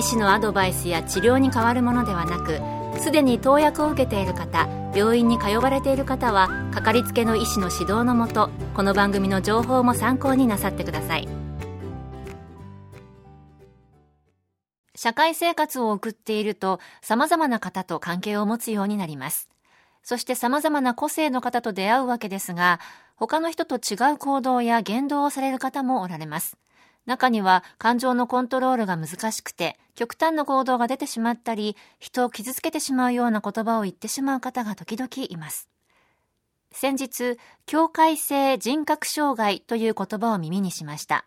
医師のアドバイスや治療に変わるものではなくすでに投薬を受けている方病院に通われている方はかかりつけの医師の指導のもとこの番組の情報も参考になさってください。社会生活を送っていると様々な方と関係を持つようになります。そして様々な個性の方と出会うわけですが他の人と違う行動や言動をされる方もおられます。中には感情のコントロールが難しくて極端な行動が出てしまったり人を傷つけてしまうような言葉を言ってしまう方が時々います。先日境界性人格障害という言葉を耳にしました。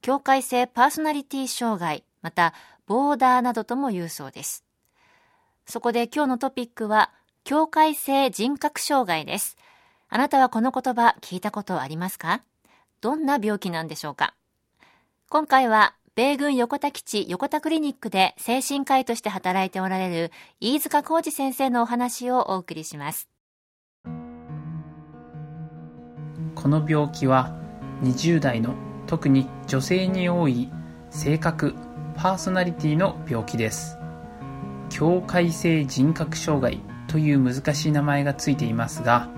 境界性パーソナリティ障害またボーダーなどとも言うそうです。そこで今日のトピックは境界性人格障害です。あなたはこの言葉聞いたことありますか？どんな病気なんでしょうか？今回は米軍横田基地横田クリニックで精神科医として働いておられる飯塚浩二先生のお話をお送りします。この病気は20代の特に女性に多い性格パーソナリティの病気です。境界性人格障害という難しい名前がついていますが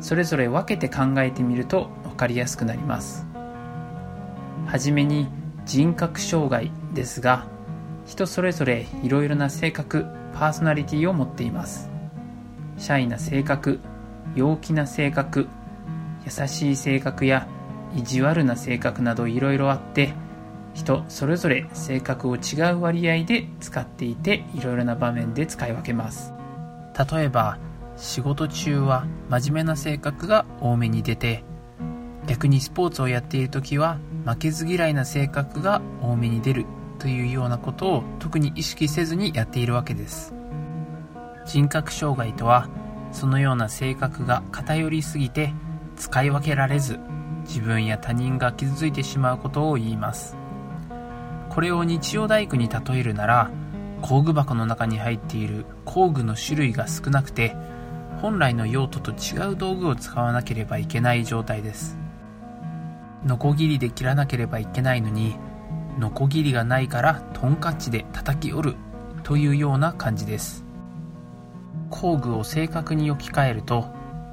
それぞれ分けて考えてみると分かりやすくなります。はじめに人格障害ですが人それぞれいろいろな性格パーソナリティを持っています。シャイな性格陽気な性格優しい性格や意地悪な性格などいろいろあって人それぞれ性格を違う割合で使っていていろいろな場面で使い分けます。例えば仕事中は真面目な性格が多めに出て逆にスポーツをやっている時は負けず嫌いな性格が多めに出るというようなことを特に意識せずにやっているわけです。人格障害とはそのような性格が偏りすぎて使い分けられず自分や他人が傷ついてしまうことを言います。これを日曜大工に例えるなら工具箱の中に入っている工具の種類が少なくて本来の用途と違う道具を使わなければいけない状態です。ノコギリで切らなければいけないのにノコギリがないからトンカッチで叩き折るというような感じです。工具を正確に置き換えると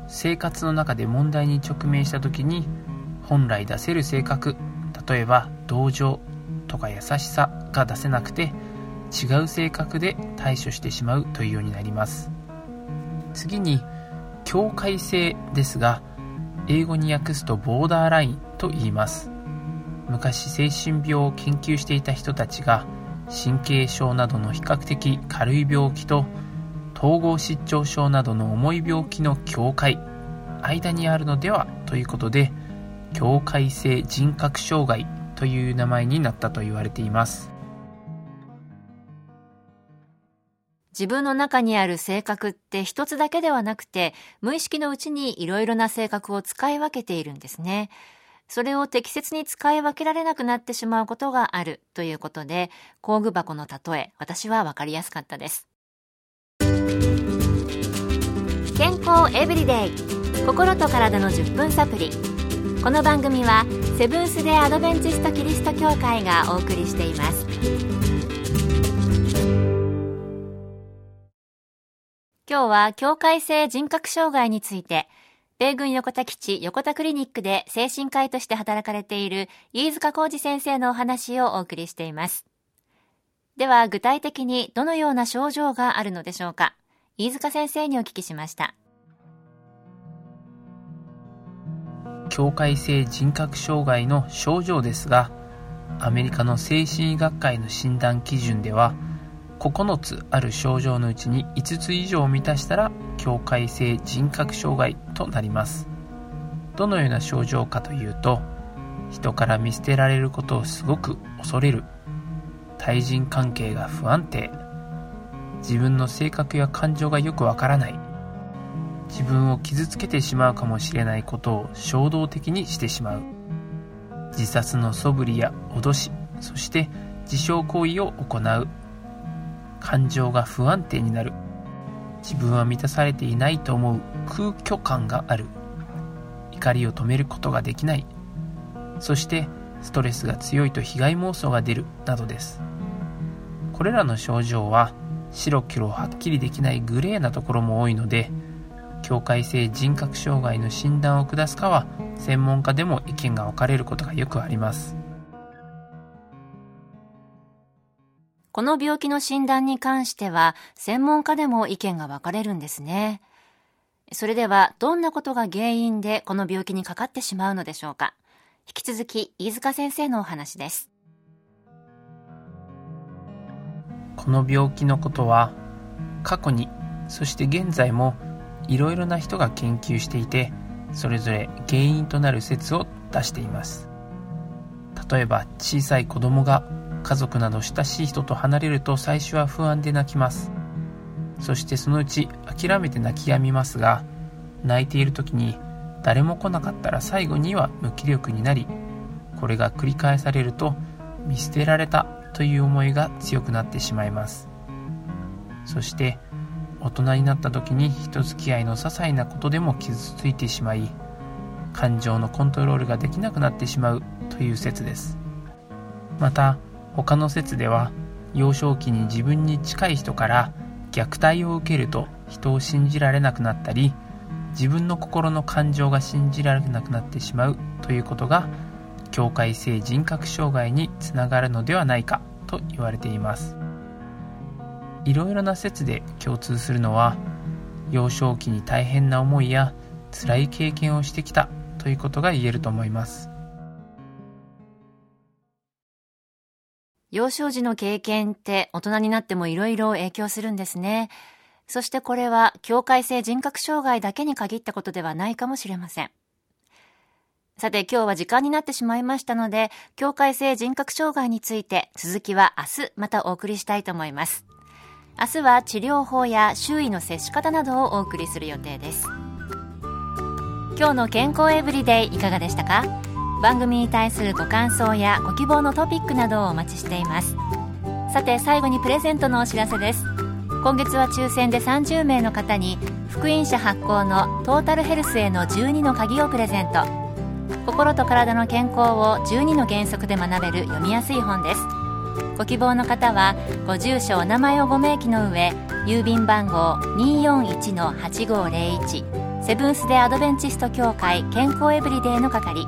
生活の中で問題に直面した時に本来出せる性格例えば同情とか優しさが出せなくて違う性格で対処してしまうというようになります。次に境界性ですが英語に訳すとボーダーラインと言います昔精神病を研究していた人たちが神経症などの比較的軽い病気と統合失調症などの重い病気の境界間にあるのではということで境界性人格障害という名前になったと言われています自分の中にある性格って一つだけではなくて無意識のうちにいろいろな性格を使い分けているんですね。それを適切に使い分けられなくなってしまうことがあるということで、工具箱の例え、私はわかりやすかったです。健康エブリデイ。心と体の10分サプリ。この番組はセブンス・デ・アドベンチスト・キリスト教会がお送りしています。今日は境界性人格障害について米軍横田基地横田クリニックで精神科医として働かれている飯塚浩二先生のお話をお送りしています。では具体的にどのような症状があるのでしょうか？飯塚先生にお聞きしました。境界性人格障害の症状ですが、アメリカの精神医学会の診断基準では、9つある症状のうちに5つ以上満たしたら境界性人格障害となります。どのような症状かというと人から見捨てられることをすごく恐れる。対人関係が不安定。自分の性格や感情がよくわからない。自分を傷つけてしまうかもしれないことを衝動的にしてしまう。自殺の素振りや脅しそして自傷行為を行う。感情が不安定になる。自分は満たされていないと思う空虚感がある。怒りを止めることができない。そしてストレスが強いと被害妄想が出る。などです。これらの症状は白黒はっきりできないグレーなところも多いので境界性人格障害の診断を下すかは専門家でも意見が分かれることがよくあります。この病気の診断に関しては専門家でも意見が分かれるんですね。それではどんなことが原因でこの病気にかかってしまうのでしょうか。引き続き飯塚先生のお話です。この病気のことは過去にそして現在もいろいろな人が研究していてそれぞれ原因となる説を出しています。例えば小さい子供が家族など親しい人と離れると最初は不安で泣きます。そしてそのうち諦めて泣き止みますが泣いている時に誰も来なかったら最後には無気力になりこれが繰り返されると見捨てられたという思いが強くなってしまいます。そして大人になった時に人付き合いの些細なことでも傷ついてしまい感情のコントロールができなくなってしまうという説です。また他の説では幼少期に自分に近い人から虐待を受けると人を信じられなくなったり自分の心の感情が信じられなくなってしまうということが境界性人格障害につながるのではないかと言われています。いろいろな説で共通するのは幼少期に大変な思いや辛い経験をしてきたということが言えると思います。幼少時の経験って大人になってもいろいろ影響するんですね。そしてこれは境界性人格障害だけに限ったことではないかもしれません。さて今日は時間になってしまいましたので、境界性人格障害について続きは明日またお送りしたいと思います。明日は治療法や周囲の接し方などをお送りする予定です。今日の健康エブリデイいかがでしたか？番組に対するご感想やご希望のトピックなどをお待ちしています。さて最後にプレゼントのお知らせです。今月は抽選で30名の方に福音社発行のトータルヘルスへの12の鍵をプレゼント。心と体の健康を12の原則で学べる読みやすい本です。ご希望の方はご住所お名前をご明記の上郵便番号241-8501セブンス・デ・アドベンチスト協会健康エブリデイの係。